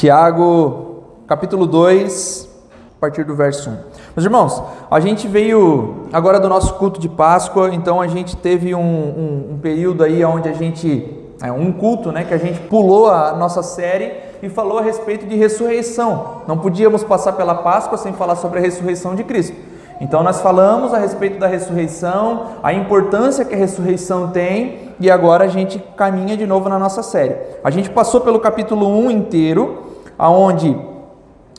Tiago, capítulo 2, a partir do verso 1. Meus irmãos, a gente veio agora do nosso culto de Páscoa, então a gente teve um, um, um período aí onde a gente, é, um culto, né, que a gente pulou a nossa série e falou a respeito de ressurreição. Não podíamos passar pela Páscoa sem falar sobre a ressurreição de Cristo. Então nós falamos a respeito da ressurreição, a importância que a ressurreição tem, e agora a gente caminha de novo na nossa série. A gente passou pelo capítulo 1 inteiro, aonde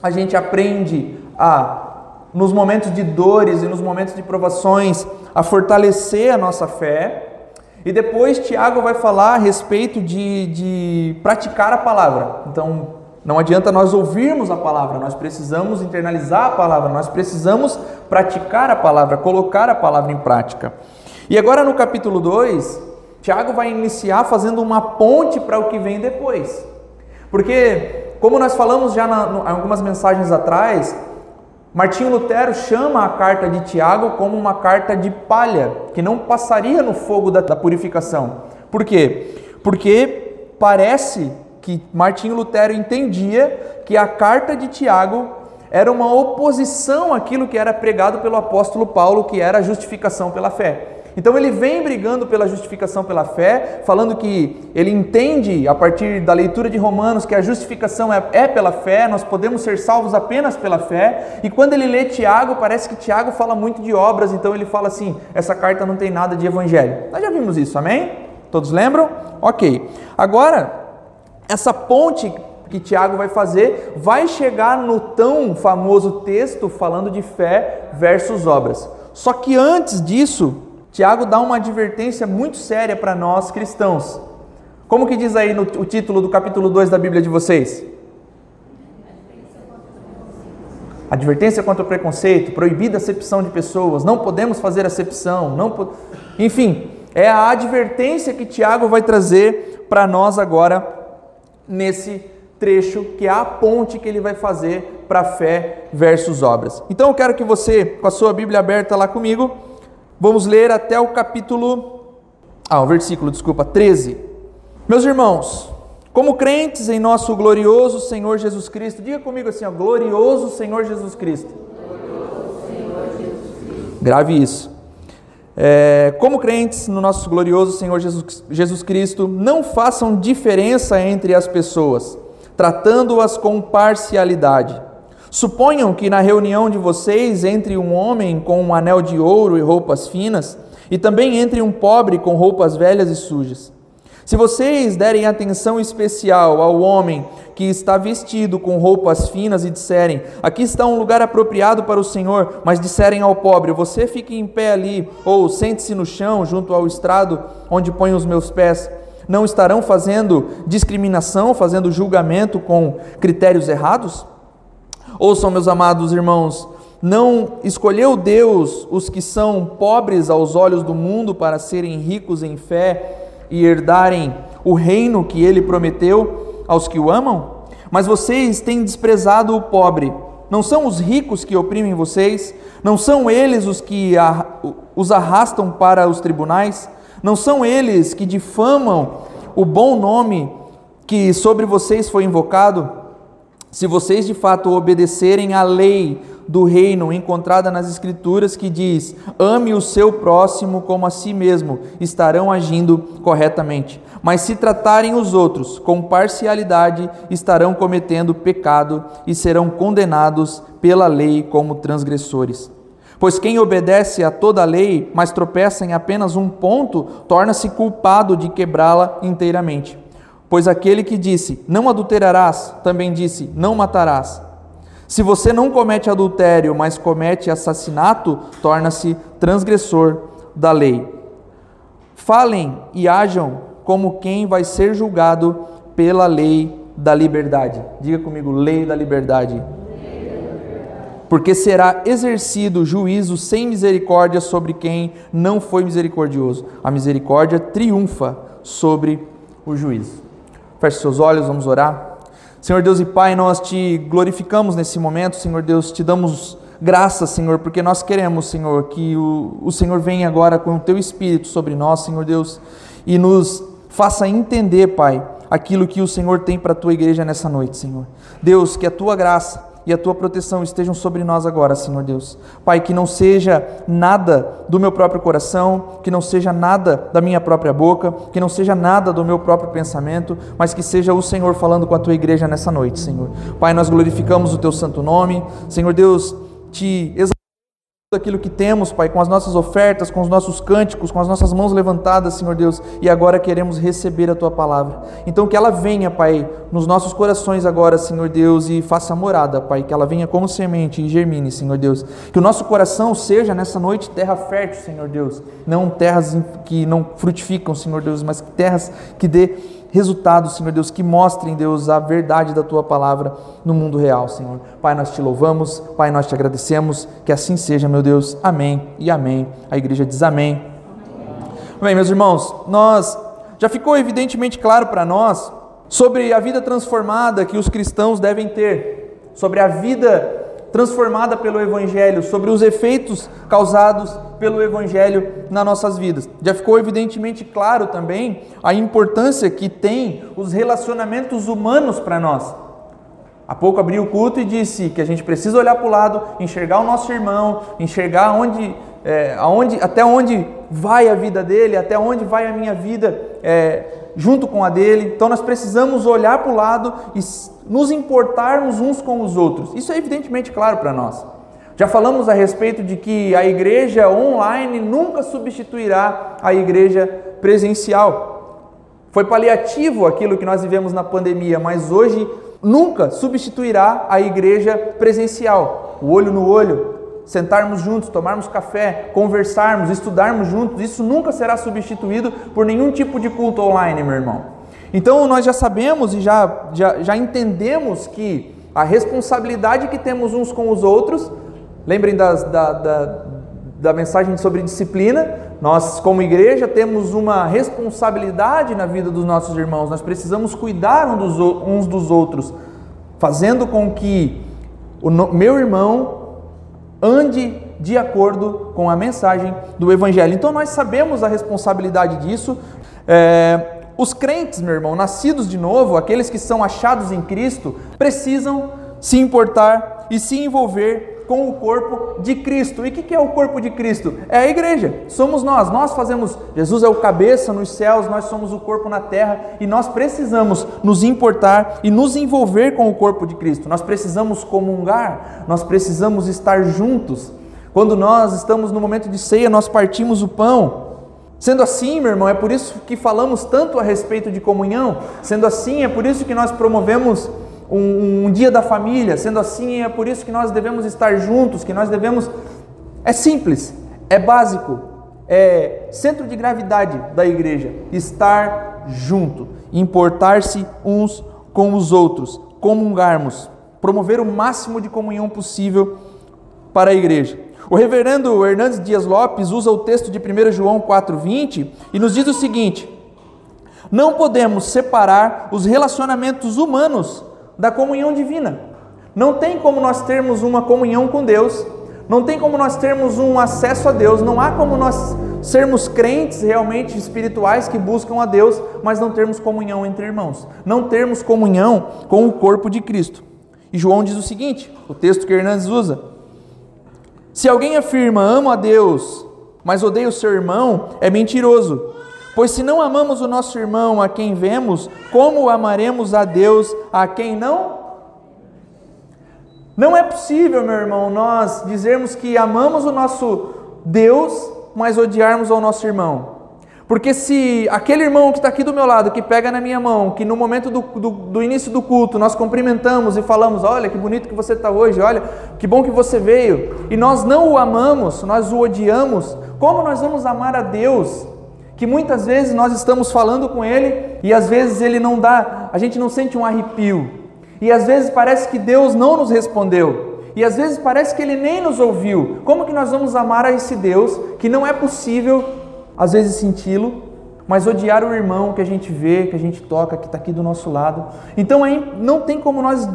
a gente aprende a nos momentos de dores e nos momentos de provações a fortalecer a nossa fé. E depois Tiago vai falar a respeito de, de praticar a palavra. Então, não adianta nós ouvirmos a palavra, nós precisamos internalizar a palavra, nós precisamos praticar a palavra, colocar a palavra em prática. E agora no capítulo 2, Tiago vai iniciar fazendo uma ponte para o que vem depois. Porque, como nós falamos já em algumas mensagens atrás, Martinho Lutero chama a carta de Tiago como uma carta de palha, que não passaria no fogo da, da purificação. Por quê? Porque parece que Martinho Lutero entendia que a carta de Tiago era uma oposição àquilo que era pregado pelo apóstolo Paulo, que era a justificação pela fé. Então ele vem brigando pela justificação pela fé, falando que ele entende, a partir da leitura de Romanos, que a justificação é, é, pela fé, nós podemos ser salvos apenas pela fé. E quando ele lê Tiago, parece que Tiago fala muito de obras, então ele fala assim: essa carta não tem nada de evangelho. Nós já vimos isso, amém? Todos lembram? Ok. Agora, essa ponte que Tiago vai fazer vai chegar no tão famoso texto falando de fé versus obras. Só que antes disso, Tiago dá uma advertência muito séria para nós cristãos. Como que diz aí no o título do capítulo 2 da Bíblia de vocês? Advertência contra o preconceito, proibida acepção de pessoas, não podemos fazer acepção, não po... enfim, é a advertência que Tiago vai trazer para nós agora nesse trecho que é a ponte que ele vai fazer para fé versus obras. Então eu quero que você, com a sua Bíblia aberta lá comigo, vamos ler até o capítulo ah, o versículo, desculpa, 13. Meus irmãos, como crentes em nosso glorioso Senhor Jesus Cristo, diga comigo assim, ó, glorioso Senhor Jesus Cristo. Glorioso Senhor Jesus Cristo. Grave isso. É, como crentes no nosso glorioso Senhor Jesus, Jesus Cristo, não façam diferença entre as pessoas, tratando-as com parcialidade. Suponham que na reunião de vocês entre um homem com um anel de ouro e roupas finas, e também entre um pobre com roupas velhas e sujas. Se vocês derem atenção especial ao homem que está vestido com roupas finas e disserem: Aqui está um lugar apropriado para o Senhor, mas disserem ao pobre: Você fique em pé ali, ou sente-se no chão junto ao estrado onde ponho os meus pés, não estarão fazendo discriminação, fazendo julgamento com critérios errados? Ouçam, meus amados irmãos, não escolheu Deus os que são pobres aos olhos do mundo para serem ricos em fé e herdarem o reino que ele prometeu aos que o amam? Mas vocês têm desprezado o pobre. Não são os ricos que oprimem vocês? Não são eles os que os arrastam para os tribunais? Não são eles que difamam o bom nome que sobre vocês foi invocado? Se vocês de fato obedecerem à lei do reino encontrada nas Escrituras que diz: ame o seu próximo como a si mesmo, estarão agindo corretamente. Mas se tratarem os outros com parcialidade, estarão cometendo pecado e serão condenados pela lei como transgressores. Pois quem obedece a toda a lei, mas tropeça em apenas um ponto, torna-se culpado de quebrá-la inteiramente. Pois aquele que disse, não adulterarás, também disse, não matarás. Se você não comete adultério, mas comete assassinato, torna-se transgressor da lei. Falem e ajam como quem vai ser julgado pela lei da liberdade. Diga comigo, lei da liberdade. Porque será exercido juízo sem misericórdia sobre quem não foi misericordioso. A misericórdia triunfa sobre o juízo. Feche seus olhos, vamos orar. Senhor Deus e Pai, nós te glorificamos nesse momento, Senhor Deus, te damos graças, Senhor, porque nós queremos, Senhor, que o, o Senhor venha agora com o teu Espírito sobre nós, Senhor Deus, e nos faça entender, Pai, aquilo que o Senhor tem para a tua igreja nessa noite, Senhor. Deus, que a tua graça e a tua proteção estejam sobre nós agora, Senhor Deus. Pai, que não seja nada do meu próprio coração, que não seja nada da minha própria boca, que não seja nada do meu próprio pensamento, mas que seja o Senhor falando com a tua igreja nessa noite, Senhor. Pai, nós glorificamos o teu santo nome. Senhor Deus, te exaltamos aquilo que temos, Pai, com as nossas ofertas, com os nossos cânticos, com as nossas mãos levantadas, Senhor Deus, e agora queremos receber a Tua palavra. Então que ela venha, Pai, nos nossos corações agora, Senhor Deus, e faça morada, Pai, que ela venha como semente e germine, Senhor Deus. Que o nosso coração seja nessa noite terra fértil, Senhor Deus, não terras que não frutificam, Senhor Deus, mas terras que dê resultados, Senhor Deus, que mostrem, Deus, a verdade da tua palavra no mundo real, Senhor. Pai, nós te louvamos, Pai, nós te agradecemos, que assim seja, meu Deus. Amém e amém. A igreja diz amém. Bem, meus irmãos, nós já ficou evidentemente claro para nós sobre a vida transformada que os cristãos devem ter, sobre a vida transformada pelo Evangelho, sobre os efeitos causados pelo Evangelho nas nossas vidas. Já ficou evidentemente claro também a importância que tem os relacionamentos humanos para nós. Há pouco abri o culto e disse que a gente precisa olhar para o lado, enxergar o nosso irmão, enxergar onde, é, aonde, até onde vai a vida dele, até onde vai a minha vida é, junto com a dele. Então nós precisamos olhar para o lado e nos importarmos uns com os outros. Isso é evidentemente claro para nós. Já falamos a respeito de que a igreja online nunca substituirá a igreja presencial. Foi paliativo aquilo que nós vivemos na pandemia, mas hoje nunca substituirá a igreja presencial. O olho no olho, sentarmos juntos, tomarmos café, conversarmos, estudarmos juntos, isso nunca será substituído por nenhum tipo de culto online, meu irmão. Então nós já sabemos e já, já, já entendemos que a responsabilidade que temos uns com os outros, lembrem das, da, da, da mensagem sobre disciplina, nós, como igreja, temos uma responsabilidade na vida dos nossos irmãos, nós precisamos cuidar uns dos outros, fazendo com que o meu irmão ande de acordo com a mensagem do Evangelho. Então nós sabemos a responsabilidade disso. É, os crentes, meu irmão, nascidos de novo, aqueles que são achados em Cristo, precisam se importar e se envolver com o corpo de Cristo. E o que é o corpo de Cristo? É a igreja, somos nós. Nós fazemos, Jesus é o cabeça nos céus, nós somos o corpo na terra e nós precisamos nos importar e nos envolver com o corpo de Cristo. Nós precisamos comungar, nós precisamos estar juntos. Quando nós estamos no momento de ceia, nós partimos o pão. Sendo assim, meu irmão, é por isso que falamos tanto a respeito de comunhão. Sendo assim, é por isso que nós promovemos um, um, dia da família. Sendo assim, é por isso que nós devemos estar juntos, que nós devemos. É simples, é básico, é centro de gravidade da igreja. Estar junto, importar-se uns com os outros, comungarmos, promover o máximo de comunhão possível para a igreja. O reverendo Hernandes Dias Lopes usa o texto de 1 João 4,20 e nos diz o seguinte: Não podemos separar os relacionamentos humanos da comunhão divina. Não tem como nós termos uma comunhão com Deus, não tem como nós termos um acesso a Deus, não há como nós sermos crentes realmente espirituais que buscam a Deus, mas não termos comunhão entre irmãos, não termos comunhão com o corpo de Cristo. E João diz o seguinte: o texto que Hernandes usa. Se alguém afirma amo a Deus, mas odeia o seu irmão, é mentiroso. Pois se não amamos o nosso irmão a quem vemos, como amaremos a Deus a quem não? Não é possível, meu irmão, nós dizermos que amamos o nosso Deus, mas odiarmos ao nosso irmão. Porque se aquele irmão que está aqui do meu lado, que pega na minha mão, que no momento do, do, do início do culto nós cumprimentamos e falamos: Olha que bonito que você está hoje, olha que bom que você veio, e nós não o amamos, nós o odiamos, como nós vamos amar a Deus? Que muitas vezes nós estamos falando com Ele e às vezes Ele não dá, a gente não sente um arrepio, e às vezes parece que Deus não nos respondeu. E às vezes parece que ele nem nos ouviu. Como que nós vamos amar a esse Deus que não é possível às vezes senti-lo, mas odiar o irmão que a gente vê, que a gente toca, que está aqui do nosso lado. Então aí não tem como nós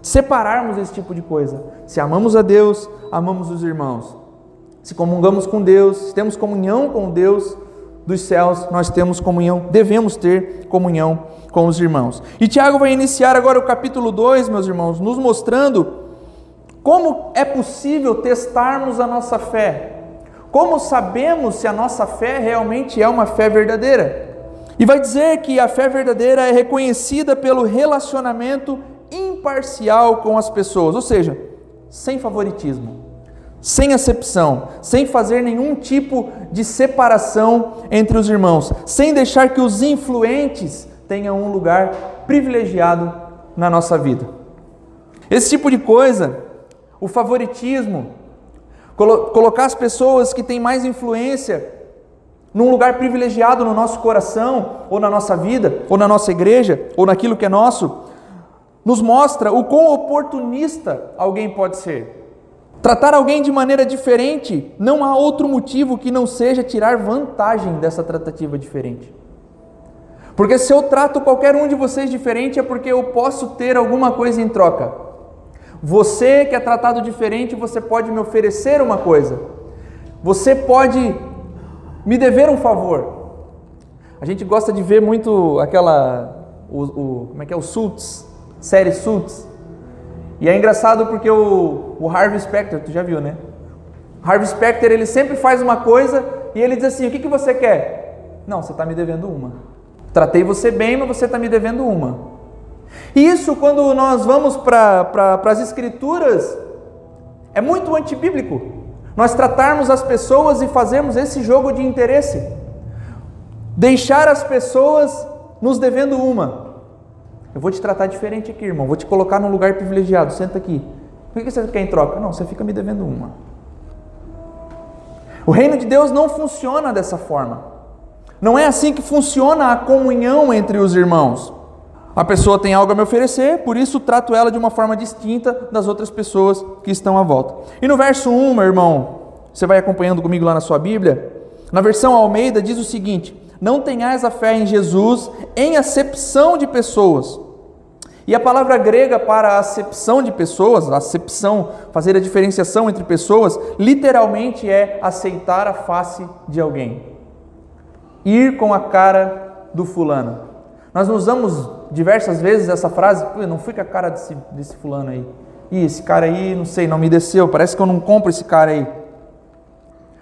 separarmos esse tipo de coisa. Se amamos a Deus, amamos os irmãos. Se comungamos com Deus, se temos comunhão com Deus, dos céus nós temos comunhão, devemos ter comunhão com os irmãos. E Tiago vai iniciar agora o capítulo 2, meus irmãos, nos mostrando como é possível testarmos a nossa fé. Como sabemos se a nossa fé realmente é uma fé verdadeira? E vai dizer que a fé verdadeira é reconhecida pelo relacionamento imparcial com as pessoas, ou seja, sem favoritismo, sem acepção, sem fazer nenhum tipo de separação entre os irmãos, sem deixar que os influentes tenham um lugar privilegiado na nossa vida. Esse tipo de coisa, o favoritismo, colocar as pessoas que têm mais influência num lugar privilegiado no nosso coração, ou na nossa vida, ou na nossa igreja, ou naquilo que é nosso, nos mostra o quão oportunista alguém pode ser. Tratar alguém de maneira diferente, não há outro motivo que não seja tirar vantagem dessa tratativa diferente. Porque se eu trato qualquer um de vocês diferente é porque eu posso ter alguma coisa em troca. Você que é tratado diferente, você pode me oferecer uma coisa. Você pode me dever um favor. A gente gosta de ver muito aquela o, o como é que é o Suits, série Suits. E é engraçado porque o, o Harvey Specter, tu já viu, né? Harvey Specter, ele sempre faz uma coisa e ele diz assim: "O que, que você quer?" "Não, você está me devendo uma." "Tratei você bem, mas você está me devendo uma." E isso, quando nós vamos para pra, as escrituras, é muito antibíblico. Nós tratarmos as pessoas e fazermos esse jogo de interesse. Deixar as pessoas nos devendo uma. Eu vou te tratar diferente aqui, irmão. Vou te colocar num lugar privilegiado. Senta aqui. O que você quer em troca? Não, você fica me devendo uma. O reino de Deus não funciona dessa forma. Não é assim que funciona a comunhão entre os irmãos. A pessoa tem algo a me oferecer, por isso trato ela de uma forma distinta das outras pessoas que estão à volta. E no verso 1, meu irmão, você vai acompanhando comigo lá na sua Bíblia? Na versão Almeida diz o seguinte: Não tenhais a fé em Jesus em acepção de pessoas. E a palavra grega para acepção de pessoas, acepção, fazer a diferenciação entre pessoas, literalmente é aceitar a face de alguém. Ir com a cara do fulano. Nós usamos diversas vezes essa frase, não fui com a cara desse, desse fulano aí. Ih, esse cara aí, não sei, não me desceu, parece que eu não compro esse cara aí.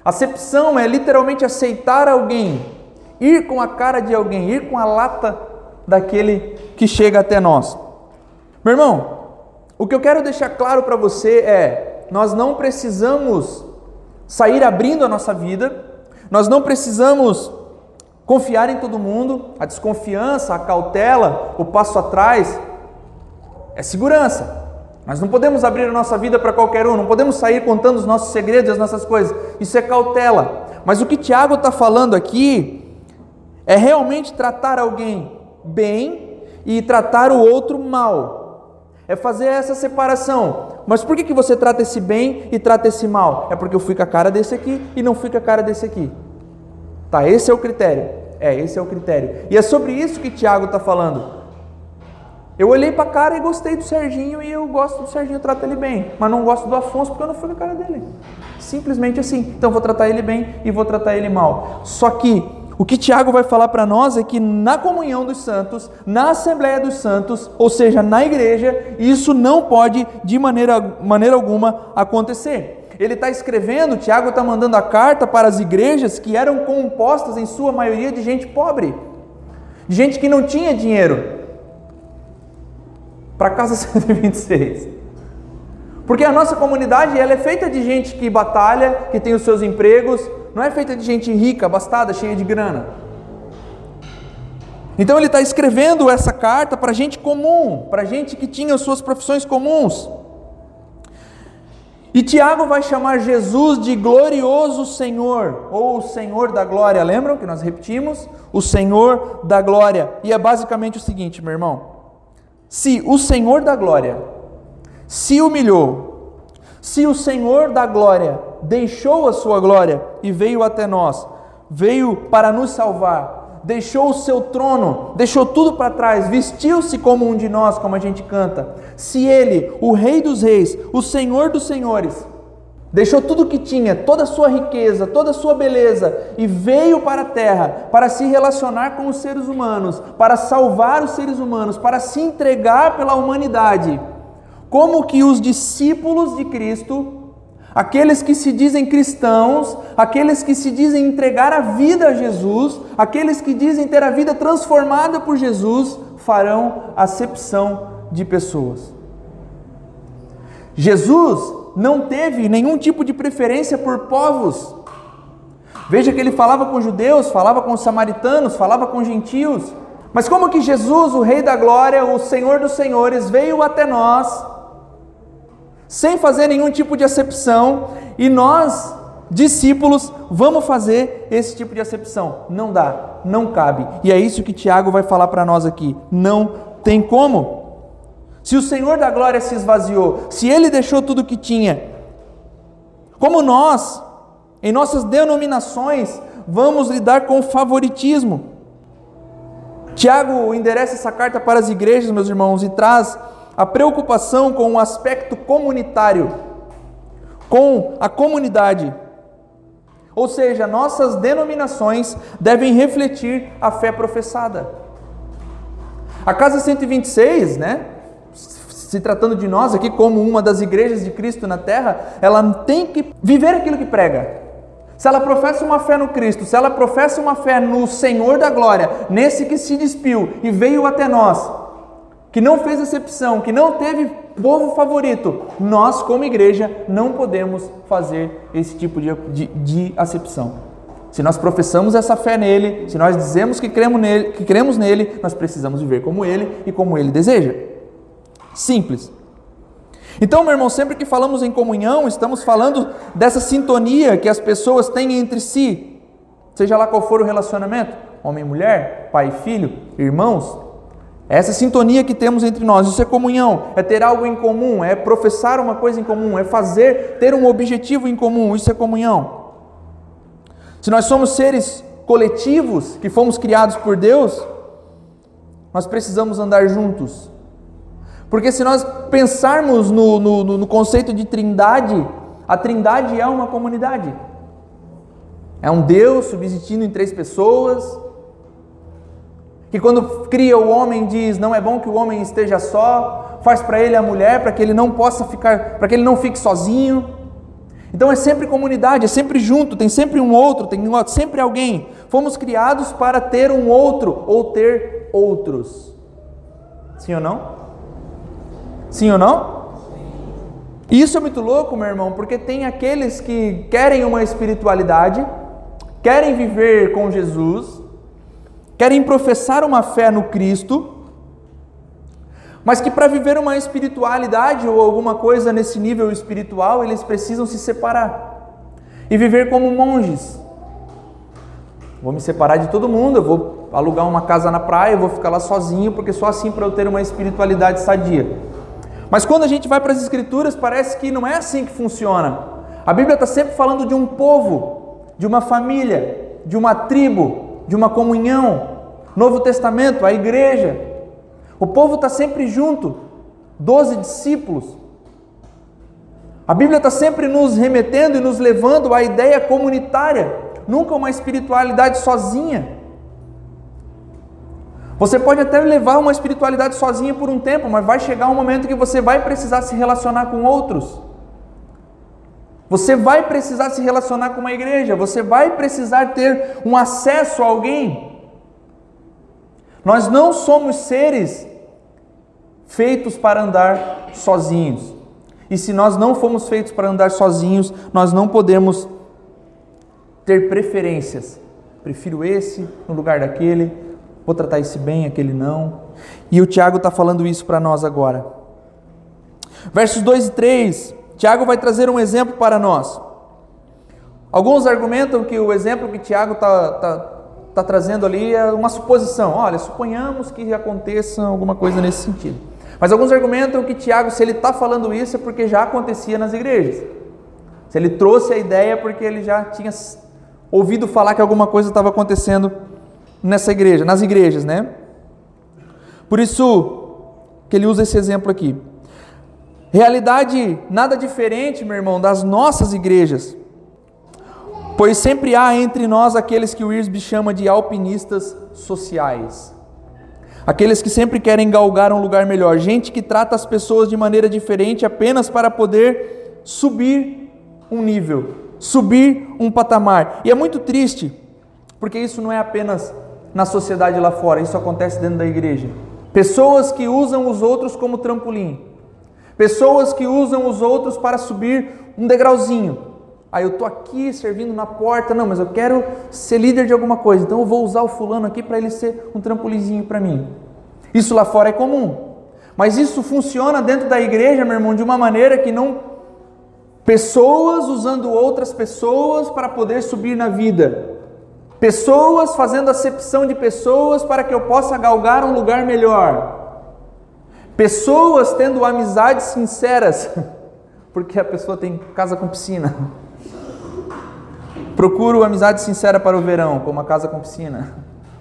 Acepção é literalmente aceitar alguém, ir com a cara de alguém, ir com a lata daquele que chega até nós. Meu irmão, o que eu quero deixar claro para você é: nós não precisamos sair abrindo a nossa vida, nós não precisamos confiar em todo mundo, a desconfiança, a cautela, o passo atrás é segurança. Nós não podemos abrir a nossa vida para qualquer um, não podemos sair contando os nossos segredos, as nossas coisas. Isso é cautela. Mas o que Tiago está falando aqui é realmente tratar alguém bem e tratar o outro mal é fazer essa separação. Mas por que, que você trata esse bem e trata esse mal? É porque eu fui com a cara desse aqui e não fui com a cara desse aqui. Tá, esse é o critério. É, esse é o critério. E é sobre isso que Tiago está falando. Eu olhei para a cara e gostei do Serginho e eu gosto do Serginho, eu trato ele bem. Mas não gosto do Afonso porque eu não fui com a cara dele. Simplesmente assim. Então vou tratar ele bem e vou tratar ele mal. Só que o que Tiago vai falar para nós é que na comunhão dos santos, na Assembleia dos Santos, ou seja, na igreja, isso não pode de maneira, maneira alguma acontecer. Ele está escrevendo, Tiago está mandando a carta para as igrejas que eram compostas em sua maioria de gente pobre, de gente que não tinha dinheiro. Para casa 126. Porque a nossa comunidade ela é feita de gente que batalha, que tem os seus empregos, não é feita de gente rica, abastada, cheia de grana. Então ele está escrevendo essa carta para gente comum, para gente que tinha suas profissões comuns. E Tiago vai chamar Jesus de glorioso Senhor, ou o Senhor da glória, lembram que nós repetimos? O Senhor da glória. E é basicamente o seguinte, meu irmão: se o Senhor da glória se humilhou, se o Senhor da glória deixou a sua glória e veio até nós, veio para nos salvar, deixou o seu trono, deixou tudo para trás, vestiu-se como um de nós, como a gente canta. Se ele, o Rei dos Reis, o Senhor dos Senhores, deixou tudo que tinha, toda a sua riqueza, toda a sua beleza e veio para a terra para se relacionar com os seres humanos, para salvar os seres humanos, para se entregar pela humanidade. Como que os discípulos de Cristo Aqueles que se dizem cristãos, aqueles que se dizem entregar a vida a Jesus, aqueles que dizem ter a vida transformada por Jesus, farão acepção de pessoas. Jesus não teve nenhum tipo de preferência por povos. Veja que ele falava com judeus, falava com samaritanos, falava com gentios. Mas como que Jesus, o Rei da Glória, o Senhor dos Senhores, veio até nós sem fazer nenhum tipo de acepção, e nós, discípulos, vamos fazer esse tipo de acepção. Não dá, não cabe. E é isso que Tiago vai falar para nós aqui. Não tem como. Se o Senhor da glória se esvaziou, se ele deixou tudo o que tinha, como nós, em nossas denominações, vamos lidar com o favoritismo? Tiago endereça essa carta para as igrejas, meus irmãos, e traz a preocupação com o aspecto comunitário, com a comunidade. Ou seja, nossas denominações devem refletir a fé professada. A Casa 126, né? Se tratando de nós aqui como uma das igrejas de Cristo na terra, ela tem que viver aquilo que prega. Se ela professa uma fé no Cristo, se ela professa uma fé no Senhor da glória, nesse que se despiu e veio até nós, que não fez exceção, que não teve povo favorito, nós, como igreja, não podemos fazer esse tipo de, de, de acepção. Se nós professamos essa fé nele, se nós dizemos que cremos, nele, que cremos nele, nós precisamos viver como ele e como ele deseja. Simples. Então, meu irmão, sempre que falamos em comunhão, estamos falando dessa sintonia que as pessoas têm entre si, seja lá qual for o relacionamento homem e mulher, pai e filho, irmãos, essa sintonia que temos entre nós, isso é comunhão, é ter algo em comum, é professar uma coisa em comum, é fazer, ter um objetivo em comum, isso é comunhão. Se nós somos seres coletivos, que fomos criados por Deus, nós precisamos andar juntos. Porque se nós pensarmos no, no, no conceito de trindade, a trindade é uma comunidade. É um Deus subsistindo em três pessoas, que quando cria o homem diz: "Não é bom que o homem esteja só", faz para ele a mulher para que ele não possa ficar, para que ele não fique sozinho. Então é sempre comunidade, é sempre junto, tem sempre um outro, tem sempre alguém. Fomos criados para ter um outro ou ter outros. Sim ou não? Sim ou não? Isso é muito louco, meu irmão, porque tem aqueles que querem uma espiritualidade, querem viver com Jesus, querem professar uma fé no Cristo, mas que para viver uma espiritualidade ou alguma coisa nesse nível espiritual, eles precisam se separar e viver como monges. Vou me separar de todo mundo, eu vou alugar uma casa na praia, eu vou ficar lá sozinho, porque só assim para eu ter uma espiritualidade sadia. Mas quando a gente vai para as Escrituras, parece que não é assim que funciona. A Bíblia está sempre falando de um povo, de uma família, de uma tribo, de uma comunhão. Novo Testamento, a igreja. O povo está sempre junto, doze discípulos. A Bíblia está sempre nos remetendo e nos levando à ideia comunitária, nunca uma espiritualidade sozinha. Você pode até levar uma espiritualidade sozinha por um tempo, mas vai chegar um momento que você vai precisar se relacionar com outros. Você vai precisar se relacionar com uma igreja, você vai precisar ter um acesso a alguém. Nós não somos seres feitos para andar sozinhos. E se nós não fomos feitos para andar sozinhos, nós não podemos ter preferências. Prefiro esse no lugar daquele, vou tratar esse bem, aquele não. E o Tiago está falando isso para nós agora. Versos 2 e 3 Tiago vai trazer um exemplo para nós. Alguns argumentam que o exemplo que Tiago está tá, tá trazendo ali é uma suposição. Olha, suponhamos que aconteça alguma coisa nesse sentido. Mas alguns argumentam que Tiago, se ele está falando isso, é porque já acontecia nas igrejas. Se ele trouxe a ideia, é porque ele já tinha ouvido falar que alguma coisa estava acontecendo nessa igreja, nas igrejas, né? Por isso que ele usa esse exemplo aqui. Realidade nada diferente, meu irmão, das nossas igrejas. Pois sempre há entre nós aqueles que o Irsby chama de alpinistas sociais. Aqueles que sempre querem galgar um lugar melhor, gente que trata as pessoas de maneira diferente apenas para poder subir um nível, subir um patamar. E é muito triste, porque isso não é apenas na sociedade lá fora, isso acontece dentro da igreja. Pessoas que usam os outros como trampolim, pessoas que usam os outros para subir um degrauzinho. Aí eu tô aqui servindo na porta, não, mas eu quero ser líder de alguma coisa, então eu vou usar o fulano aqui para ele ser um trampolizinho para mim. Isso lá fora é comum. Mas isso funciona dentro da igreja, meu irmão, de uma maneira que não pessoas usando outras pessoas para poder subir na vida. Pessoas fazendo acepção de pessoas para que eu possa galgar um lugar melhor. Pessoas tendo amizades sinceras, porque a pessoa tem casa com piscina. Procuro amizade sincera para o verão, como a casa com piscina.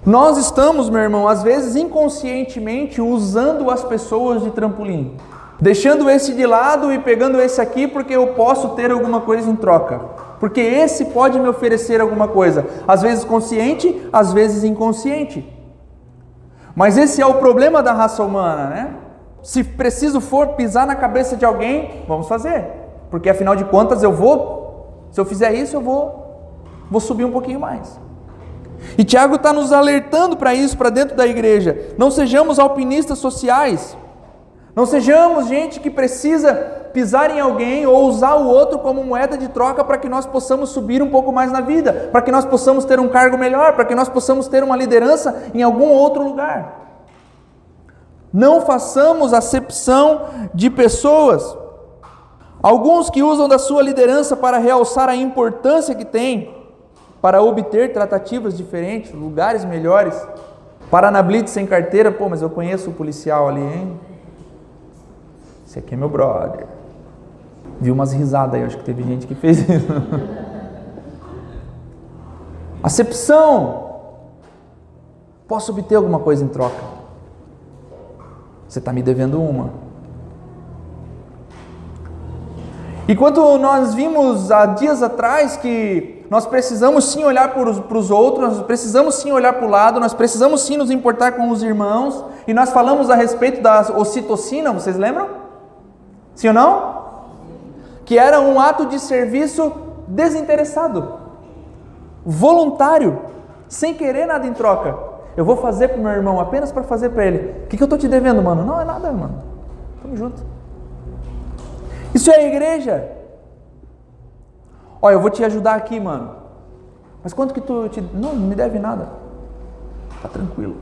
Nós estamos, meu irmão, às vezes inconscientemente usando as pessoas de trampolim, deixando esse de lado e pegando esse aqui porque eu posso ter alguma coisa em troca. Porque esse pode me oferecer alguma coisa, às vezes consciente, às vezes inconsciente. Mas esse é o problema da raça humana, né? Se preciso for pisar na cabeça de alguém, vamos fazer. Porque afinal de contas eu vou, se eu fizer isso, eu vou vou subir um pouquinho mais. E Tiago está nos alertando para isso, para dentro da igreja. Não sejamos alpinistas sociais. Não sejamos gente que precisa pisar em alguém ou usar o outro como moeda de troca para que nós possamos subir um pouco mais na vida, para que nós possamos ter um cargo melhor, para que nós possamos ter uma liderança em algum outro lugar. Não façamos acepção de pessoas. Alguns que usam da sua liderança para realçar a importância que tem, para obter tratativas diferentes, lugares melhores. Para na blitz sem carteira, pô, mas eu conheço o policial ali, hein? Esse aqui é meu brother. Viu umas risadas aí, acho que teve gente que fez isso. Acepção. Posso obter alguma coisa em troca? Você está me devendo uma. E quando nós vimos há dias atrás que nós precisamos sim olhar para os outros, nós precisamos sim olhar para o lado, nós precisamos sim nos importar com os irmãos. E nós falamos a respeito da ocitocina, vocês lembram? Sim ou não? Que era um ato de serviço desinteressado, voluntário, sem querer nada em troca. Eu vou fazer para o meu irmão apenas para fazer para ele. O que, que eu estou te devendo, mano? Não é nada, mano. Tamo junto. Isso é igreja. Olha, eu vou te ajudar aqui, mano. Mas quanto que tu te. Não, não me deve nada. Tá tranquilo.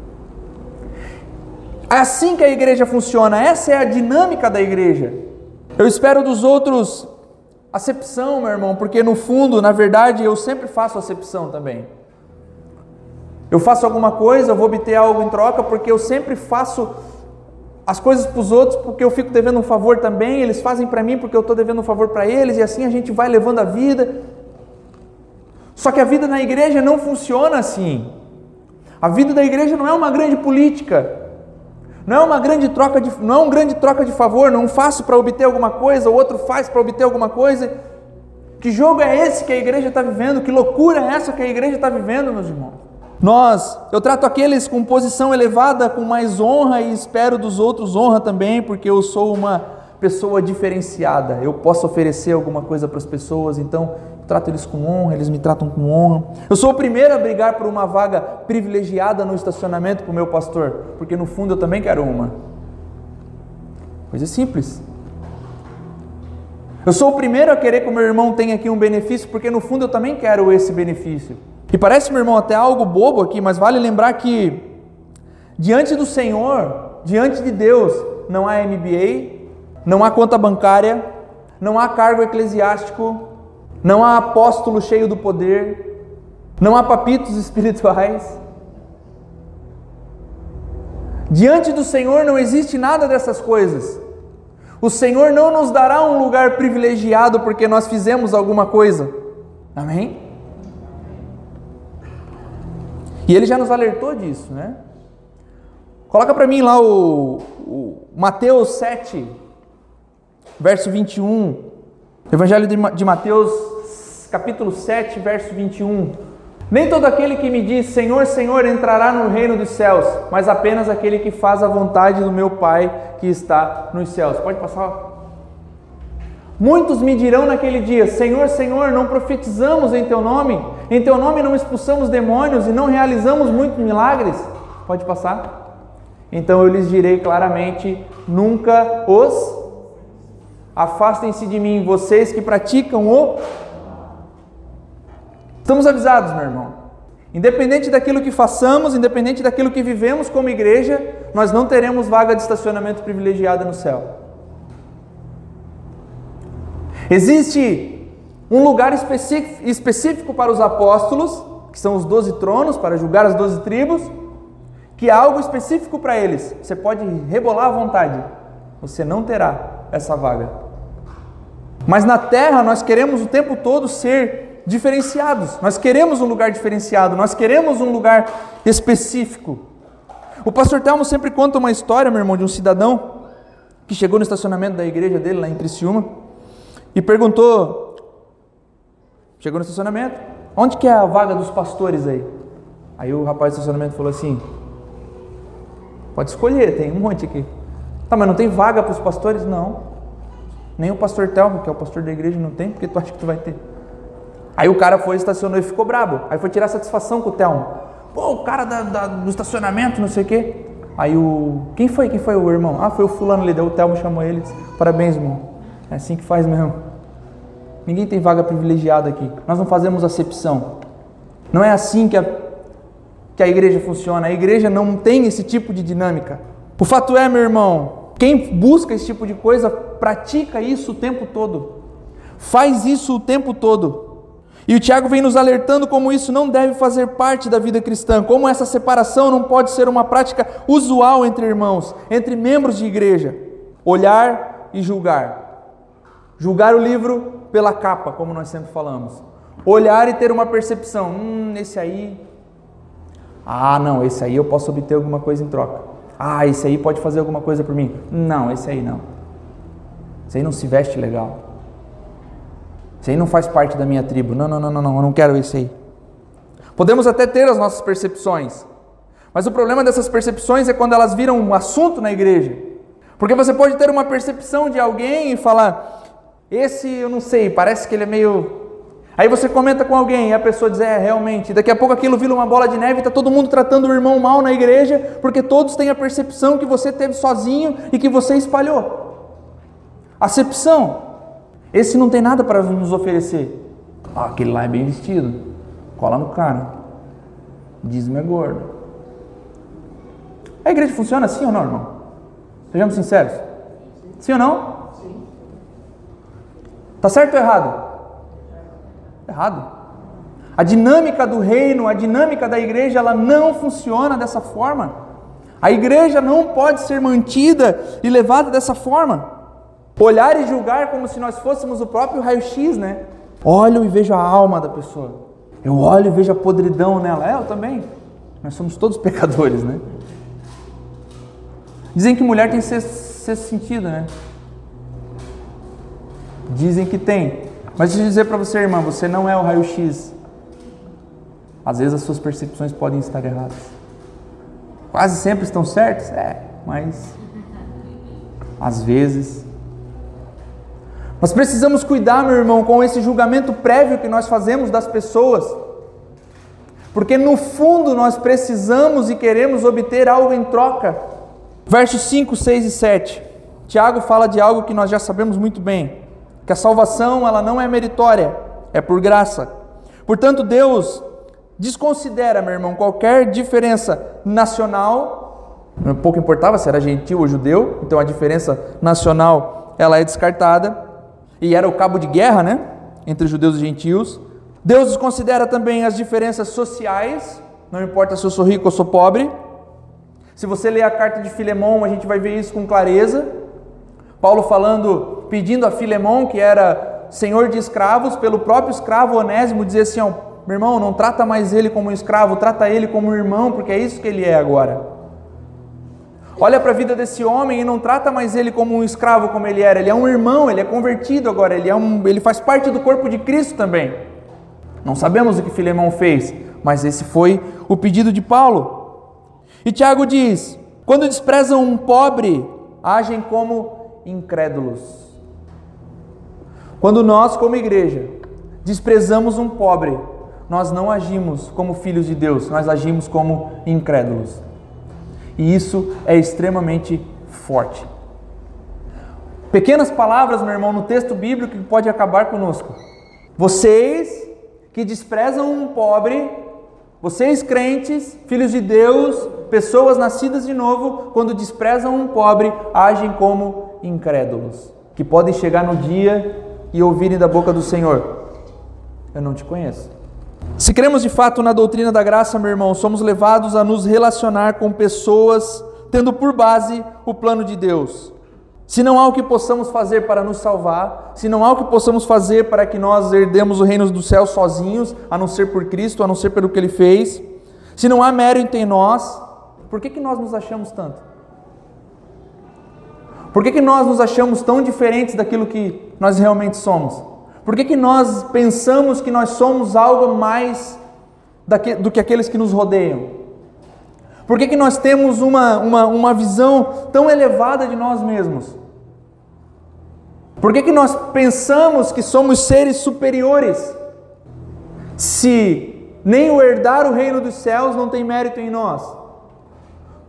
É assim que a igreja funciona. Essa é a dinâmica da igreja. Eu espero dos outros acepção, meu irmão, porque no fundo, na verdade, eu sempre faço acepção também. Eu faço alguma coisa, eu vou obter algo em troca, porque eu sempre faço as coisas para os outros porque eu fico devendo um favor também, eles fazem para mim porque eu estou devendo um favor para eles, e assim a gente vai levando a vida. Só que a vida na igreja não funciona assim. A vida da igreja não é uma grande política, não é uma grande troca de, não é um grande troca de favor, não faço para obter alguma coisa, o outro faz para obter alguma coisa. Que jogo é esse que a igreja está vivendo? Que loucura é essa que a igreja está vivendo, meus irmãos? Nós, eu trato aqueles com posição elevada com mais honra e espero dos outros honra também, porque eu sou uma pessoa diferenciada. Eu posso oferecer alguma coisa para as pessoas, então eu trato eles com honra, eles me tratam com honra. Eu sou o primeiro a brigar por uma vaga privilegiada no estacionamento para o meu pastor, porque no fundo eu também quero uma. Coisa simples. Eu sou o primeiro a querer que o meu irmão tenha aqui um benefício, porque no fundo eu também quero esse benefício. E parece, meu irmão, até algo bobo aqui, mas vale lembrar que diante do Senhor, diante de Deus, não há MBA, não há conta bancária, não há cargo eclesiástico, não há apóstolo cheio do poder, não há papitos espirituais. Diante do Senhor não existe nada dessas coisas. O Senhor não nos dará um lugar privilegiado porque nós fizemos alguma coisa. Amém? E ele já nos alertou disso, né? Coloca para mim lá o, o, Mateus 7, verso 21. Evangelho de Mateus, capítulo 7, verso 21. Nem todo aquele que me diz Senhor, Senhor entrará no reino dos céus, mas apenas aquele que faz a vontade do meu Pai que está nos céus. Pode passar? Muitos me dirão naquele dia: Senhor, Senhor, não profetizamos em teu nome, em teu nome não expulsamos demônios e não realizamos muitos milagres. Pode passar? Então eu lhes direi claramente: nunca os afastem-se de mim, vocês que praticam o. Estamos avisados, meu irmão. Independente daquilo que façamos, independente daquilo que vivemos como igreja, nós não teremos vaga de estacionamento privilegiada no céu. Existe um lugar específico para os apóstolos, que são os doze tronos, para julgar as doze tribos, que é algo específico para eles. Você pode rebolar à vontade, você não terá essa vaga. Mas na terra nós queremos o tempo todo ser diferenciados, nós queremos um lugar diferenciado, nós queremos um lugar específico. O pastor Telmo sempre conta uma história, meu irmão, de um cidadão que chegou no estacionamento da igreja dele lá em Criciúma e perguntou, chegou no estacionamento, onde que é a vaga dos pastores aí? Aí o rapaz do estacionamento falou assim, pode escolher, tem um monte aqui. Tá, mas não tem vaga para os pastores? Não. Nem o pastor Telmo, que é o pastor da igreja, não tem, porque tu acha que tu vai ter. Aí o cara foi, estacionou e ficou brabo. Aí foi tirar satisfação com o Telmo. Pô, o cara da, da, do estacionamento, não sei o quê. Aí o. Quem foi? Quem foi o irmão? Ah, foi o fulano ali. Deu o Telmo chamou ele. Parabéns, irmão. É assim que faz mesmo. Ninguém tem vaga privilegiada aqui. Nós não fazemos acepção. Não é assim que a, que a igreja funciona. A igreja não tem esse tipo de dinâmica. O fato é, meu irmão, quem busca esse tipo de coisa pratica isso o tempo todo. Faz isso o tempo todo. E o Tiago vem nos alertando como isso não deve fazer parte da vida cristã, como essa separação não pode ser uma prática usual entre irmãos, entre membros de igreja. Olhar e julgar. Julgar o livro pela capa, como nós sempre falamos. Olhar e ter uma percepção. Hum, esse aí. Ah, não, esse aí eu posso obter alguma coisa em troca. Ah, esse aí pode fazer alguma coisa por mim. Não, esse aí não. Esse aí não se veste legal. Esse aí não faz parte da minha tribo. Não, não, não, não, não, eu não quero esse aí. Podemos até ter as nossas percepções, mas o problema dessas percepções é quando elas viram um assunto na igreja. Porque você pode ter uma percepção de alguém e falar: esse eu não sei, parece que ele é meio. Aí você comenta com alguém e a pessoa diz: É, realmente. Daqui a pouco aquilo vira uma bola de neve e está todo mundo tratando o irmão mal na igreja, porque todos têm a percepção que você teve sozinho e que você espalhou. Acepção. Esse não tem nada para nos oferecer. Ah, aquele lá é bem vestido. Cola no cara. Dízimo é gordo. A igreja funciona assim ou não, irmão? Sejamos sinceros. Sim ou não? Está certo ou errado? Errado. A dinâmica do reino, a dinâmica da igreja, ela não funciona dessa forma. A igreja não pode ser mantida e levada dessa forma. Olhar e julgar como se nós fôssemos o próprio raio-x, né? Olho e vejo a alma da pessoa. Eu olho e vejo a podridão nela. É, eu também. Nós somos todos pecadores, né? Dizem que mulher tem sexto sentido, né? Dizem que tem. Mas deixa eu dizer para você, irmã, você não é o raio-x. Às vezes as suas percepções podem estar erradas. Quase sempre estão certas? É, mas às vezes. Nós precisamos cuidar, meu irmão, com esse julgamento prévio que nós fazemos das pessoas. Porque no fundo nós precisamos e queremos obter algo em troca. Versos 5, 6 e 7. Tiago fala de algo que nós já sabemos muito bem que a salvação ela não é meritória, é por graça. Portanto, Deus desconsidera, meu irmão, qualquer diferença nacional, pouco importava se era gentil ou judeu, então a diferença nacional ela é descartada, e era o cabo de guerra, né, entre judeus e gentios. Deus desconsidera também as diferenças sociais, não importa se eu sou rico ou sou pobre. Se você ler a carta de Filemão, a gente vai ver isso com clareza. Paulo falando, pedindo a Filemão, que era senhor de escravos, pelo próprio escravo Onésimo, dizer assim: ó, meu irmão, não trata mais ele como um escravo, trata ele como um irmão, porque é isso que ele é agora. Olha para a vida desse homem e não trata mais ele como um escravo como ele era. Ele é um irmão, ele é convertido agora, ele, é um, ele faz parte do corpo de Cristo também. Não sabemos o que Filemão fez, mas esse foi o pedido de Paulo. E Tiago diz: quando desprezam um pobre, agem como incrédulos. Quando nós, como igreja, desprezamos um pobre, nós não agimos como filhos de Deus, nós agimos como incrédulos. E isso é extremamente forte. Pequenas palavras, meu irmão, no texto bíblico que pode acabar conosco. Vocês que desprezam um pobre, vocês crentes, filhos de Deus, pessoas nascidas de novo, quando desprezam um pobre, agem como incrédulos, que podem chegar no dia e ouvirem da boca do Senhor: Eu não te conheço. Se cremos de fato na doutrina da graça, meu irmão, somos levados a nos relacionar com pessoas tendo por base o plano de Deus. Se não há o que possamos fazer para nos salvar, se não há o que possamos fazer para que nós herdemos o reino do céu sozinhos, a não ser por Cristo, a não ser pelo que Ele fez, se não há mérito em nós, por que, que nós nos achamos tanto? Por que, que nós nos achamos tão diferentes daquilo que nós realmente somos? Por que, que nós pensamos que nós somos algo mais do que aqueles que nos rodeiam? Por que, que nós temos uma, uma, uma visão tão elevada de nós mesmos? Por que, que nós pensamos que somos seres superiores? Se nem o herdar o reino dos céus não tem mérito em nós.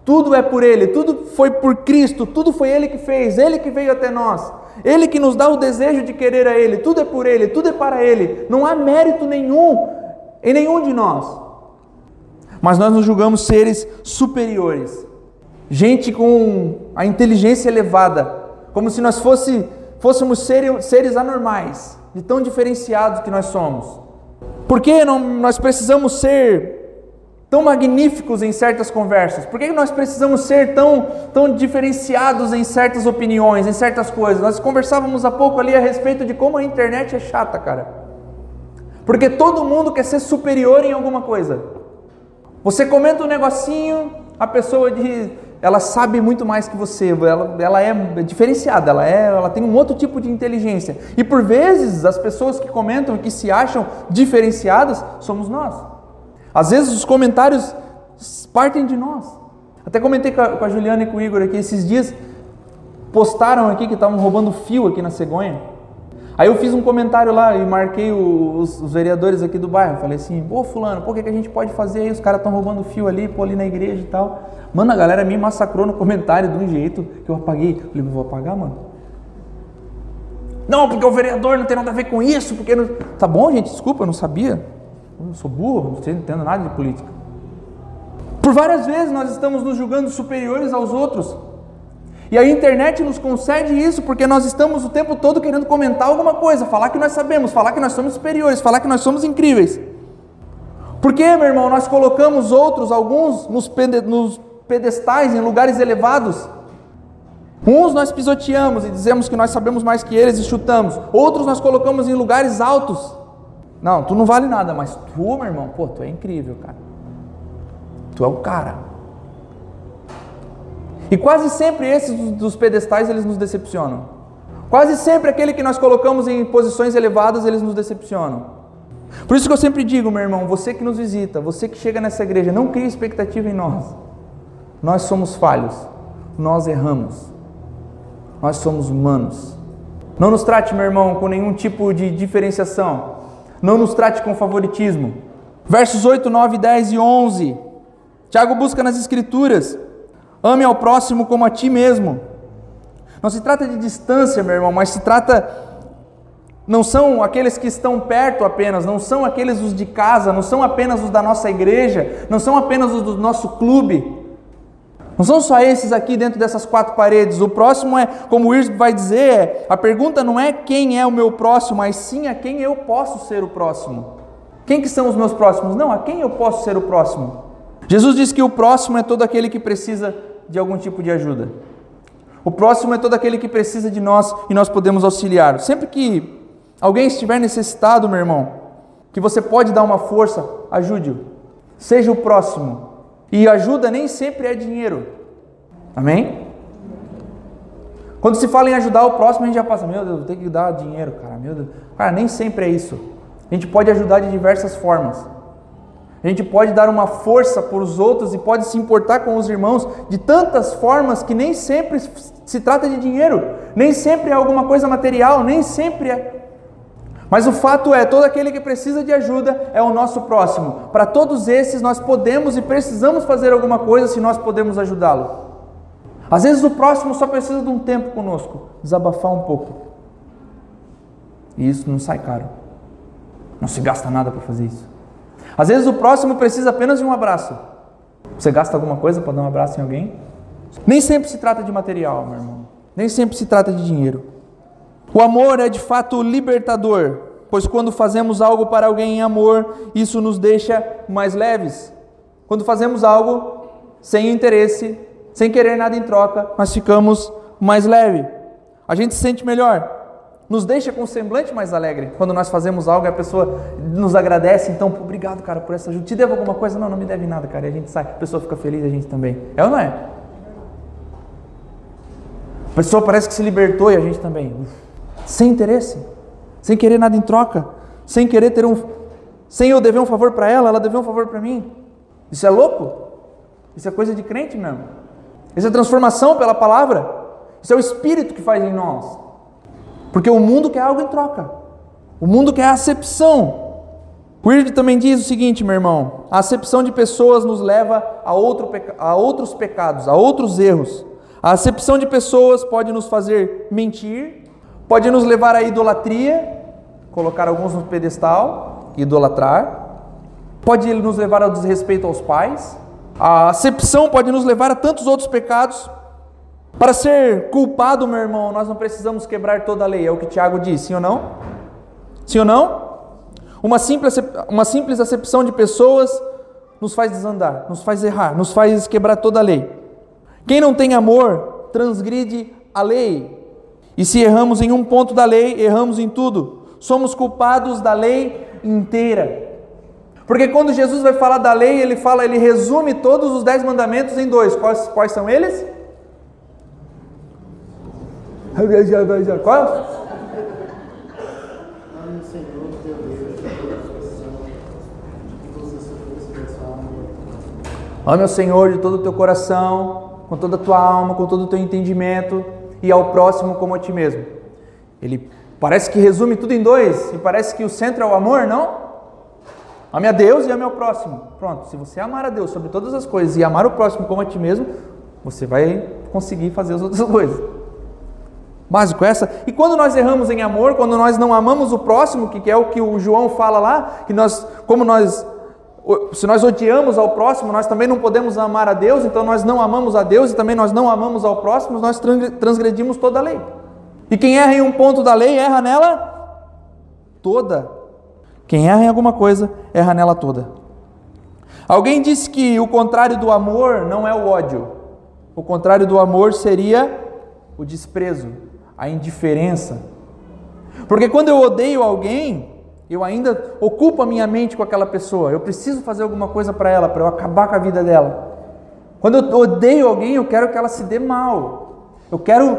Tudo é por Ele, tudo foi por Cristo, tudo foi Ele que fez, Ele que veio até nós. Ele que nos dá o desejo de querer a Ele, tudo é por Ele, tudo é para Ele, não há mérito nenhum em nenhum de nós. Mas nós nos julgamos seres superiores, gente com a inteligência elevada, como se nós fosse, fôssemos seres, seres anormais, de tão diferenciados que nós somos. Por que não, nós precisamos ser tão magníficos em certas conversas? Por que nós precisamos ser tão, tão diferenciados em certas opiniões, em certas coisas? Nós conversávamos há pouco ali a respeito de como a internet é chata, cara. Porque todo mundo quer ser superior em alguma coisa. Você comenta um negocinho, a pessoa diz, ela sabe muito mais que você, ela, ela é diferenciada, ela, é, ela tem um outro tipo de inteligência. E por vezes as pessoas que comentam que se acham diferenciadas somos nós. Às vezes os comentários partem de nós. Até comentei com a, Juliana e com o Igor aqui esses dias, postaram aqui que estavam roubando fio aqui na cegonha. Aí eu fiz um comentário lá e marquei os, os vereadores aqui do bairro. Falei assim, pô, fulano, pô, o que, que a gente pode fazer aí? Os caras estão roubando fio ali, pô, ali na igreja e tal. Mano, a galera me massacrou no comentário de um jeito que eu apaguei. Falei, vou apagar, mano. Não, porque o vereador não tem nada a ver com isso, porque não... Tá bom, gente, desculpa, eu não sabia. Eu sou burro, não entendo nada de política. Por várias vezes nós estamos nos julgando superiores aos outros. E a internet nos concede isso porque nós estamos o tempo todo querendo comentar alguma coisa, falar que nós sabemos, falar que nós somos superiores, falar que nós somos incríveis. Por que, meu irmão, nós colocamos outros, alguns, nos, pedestais, em lugares elevados? Uns nós pisoteamos e dizemos que nós sabemos mais que eles e chutamos. Outros nós colocamos em lugares altos. Não, tu não vale nada, mas tu, meu irmão, pô, tu é incrível, cara. Tu é o cara. E quase sempre esses dos pedestais eles nos decepcionam. Quase sempre aquele que nós colocamos em posições elevadas, eles nos decepcionam. Por isso que eu sempre digo, meu irmão, você que nos visita, você que chega nessa igreja, não crie expectativa em nós. Nós somos falhos, nós erramos, nós somos humanos. Não nos trate, meu irmão, com nenhum tipo de diferenciação. Não nos trate com favoritismo. Versos 8, 9, 10 e 11. Tiago busca nas Escrituras: ame ao próximo como a ti mesmo. Não se trata de distância, meu irmão, mas se trata. Não são aqueles que estão perto apenas, não são aqueles os de casa, não são apenas os da nossa igreja, não são apenas os do nosso clube. Não são só esses aqui dentro dessas quatro paredes. O próximo é, como o Irs vai dizer, a pergunta não é quem é o meu próximo, mas sim a quem eu posso ser o próximo. Quem que são os meus próximos? Não, a quem eu posso ser o próximo. Jesus diz que o próximo é todo aquele que precisa de algum tipo de ajuda. O próximo é todo aquele que precisa de nós e nós podemos auxiliar. Sempre que alguém estiver necessitado, meu irmão, que você pode dar uma força, ajude-o. Seja o próximo. E ajuda nem sempre é dinheiro. Amém? Quando se fala em ajudar o próximo, a gente já passa, meu Deus, tem que dar dinheiro, cara, meu Deus. Cara, nem sempre é isso. A gente pode ajudar de diversas formas. A gente pode dar uma força para os outros e pode se importar com os irmãos de tantas formas que nem sempre se trata de dinheiro, nem sempre é alguma coisa material, nem sempre é. Mas o fato é, todo aquele que precisa de ajuda é o nosso próximo. Para todos esses, nós podemos e precisamos fazer alguma coisa se nós podemos ajudá-lo. Às vezes o próximo só precisa de um tempo conosco, desabafar um pouco. E isso não sai caro. Não se gasta nada para fazer isso. Às vezes o próximo precisa apenas de um abraço. Você gasta alguma coisa para dar um abraço em alguém? Nem sempre se trata de material, meu irmão. Nem sempre se trata de dinheiro. O amor é de fato libertador, pois quando fazemos algo para alguém em amor, isso nos deixa mais leves. Quando fazemos algo sem interesse, sem querer nada em troca, nós ficamos mais leve. A gente se sente melhor nos deixa com um semblante mais alegre. Quando nós fazemos algo e a pessoa nos agradece, então, obrigado, cara, por essa ajuda. Te devo alguma coisa? Não, não me deve nada, cara. E a gente sai, a pessoa fica feliz, a gente também. É ou não é? A pessoa parece que se libertou e a gente também. Sem interesse, sem querer nada em troca, sem querer ter um. Sem eu dever um favor para ela, ela dever um favor para mim. Isso é louco? Isso é coisa de crente mesmo. Isso é transformação pela palavra. Isso é o Espírito que faz em nós. Porque o mundo quer algo em troca. O mundo quer acepção. Irv também diz o seguinte, meu irmão: a acepção de pessoas nos leva a, outro, a outros pecados, a outros erros. A acepção de pessoas pode nos fazer mentir, pode nos levar à idolatria, colocar alguns no pedestal, idolatrar, pode nos levar ao desrespeito aos pais. A acepção pode nos levar a tantos outros pecados para ser culpado, meu irmão, nós não precisamos quebrar toda a lei, é o que Tiago diz, sim ou não? Sim ou não? Uma simples, uma simples acepção de pessoas nos faz desandar, nos faz errar, nos faz quebrar toda a lei. Quem não tem amor transgride a lei. E se erramos em um ponto da lei, erramos em tudo. Somos culpados da lei inteira. Porque quando Jesus vai falar da lei, ele fala, ele resume todos os dez mandamentos em dois. Quais, quais são eles? Qual? Ame o Senhor de todo o teu coração, com toda a tua alma, com todo o teu entendimento e ao próximo como a ti mesmo. Ele parece que resume tudo em dois e parece que o centro é o amor, não? Ame a Deus e ame ao próximo. Pronto, se você amar a Deus sobre todas as coisas e amar o próximo como a ti mesmo, você vai conseguir fazer as outras coisas. Básico essa. E quando nós erramos em amor, quando nós não amamos o próximo, que é o que o João fala lá, que nós, como nós, se nós odiamos ao próximo, nós também não podemos amar a Deus, então nós não amamos a Deus e também nós não amamos ao próximo, nós transgredimos toda a lei. E quem erra em um ponto da lei, erra nela toda. Quem erra em alguma coisa, erra nela toda. Alguém disse que o contrário do amor não é o ódio. O contrário do amor seria o desprezo a indiferença. Porque quando eu odeio alguém, eu ainda ocupo a minha mente com aquela pessoa. Eu preciso fazer alguma coisa para ela, para eu acabar com a vida dela. Quando eu odeio alguém, eu quero que ela se dê mal. Eu quero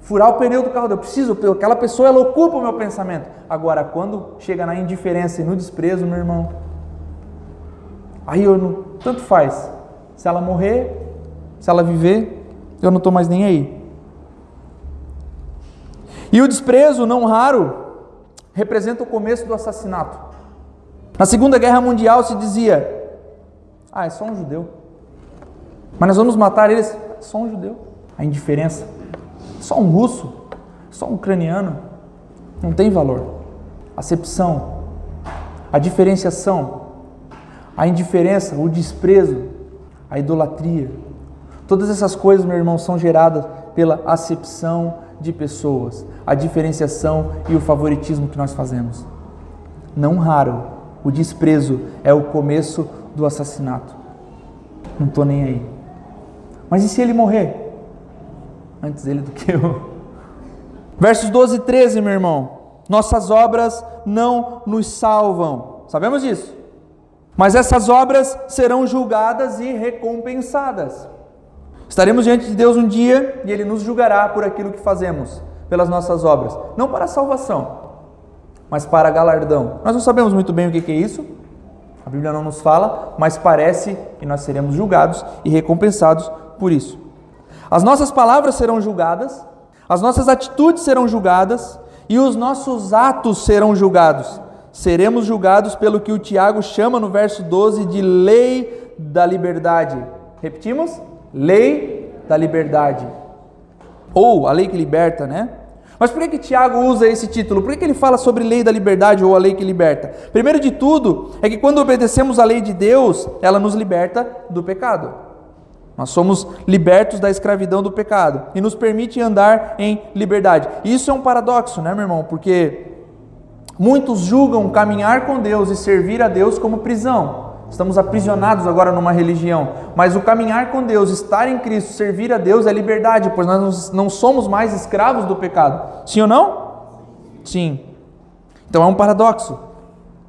furar o pneu do carro. Eu preciso, aquela pessoa ela ocupa o meu pensamento. Agora, quando chega na indiferença e no desprezo, meu irmão, aí eu não, tanto faz. Se ela morrer, se ela viver, eu não estou mais nem aí. E o desprezo, não raro, representa o começo do assassinato. Na Segunda Guerra Mundial se dizia: Ah, é só um judeu. Mas nós vamos matar eles, só um judeu. A indiferença. Só um russo, só um ucraniano. Não tem valor. Acepção, a diferenciação, a indiferença, o desprezo, a idolatria. Todas essas coisas, meu irmão, são geradas pela acepção de pessoas, a diferenciação e o favoritismo que nós fazemos. Não raro, o desprezo é o começo do assassinato. Não estou nem aí. Mas e se ele morrer? Antes dele do que eu. Versos 12 e 13, meu irmão. Nossas obras não nos salvam. Sabemos disso. Mas essas obras serão julgadas e recompensadas. Estaremos diante de Deus um dia e Ele nos julgará por aquilo que fazemos, pelas nossas obras. Não para salvação, mas para galardão. Nós não sabemos muito bem o que é isso, a Bíblia não nos fala, mas parece que nós seremos julgados e recompensados por isso. As nossas palavras serão julgadas, as nossas atitudes serão julgadas e os nossos atos serão julgados. Seremos julgados pelo que o Tiago chama no verso 12 de lei da liberdade. Repetimos? Lei da liberdade. Ou a lei que liberta, né? Mas por que, que Tiago usa esse título? Por que, que ele fala sobre lei da liberdade ou a lei que liberta? Primeiro de tudo, é que quando obedecemos a lei de Deus, ela nos liberta do pecado. Nós somos libertos da escravidão do pecado e nos permite andar em liberdade. Isso é um paradoxo, né, meu irmão? Porque muitos julgam caminhar com Deus e servir a Deus como prisão. Estamos aprisionados agora numa religião, mas o caminhar com Deus, estar em Cristo, servir a Deus é liberdade, pois nós não somos mais escravos do pecado. Sim ou não? Sim. Então é um paradoxo.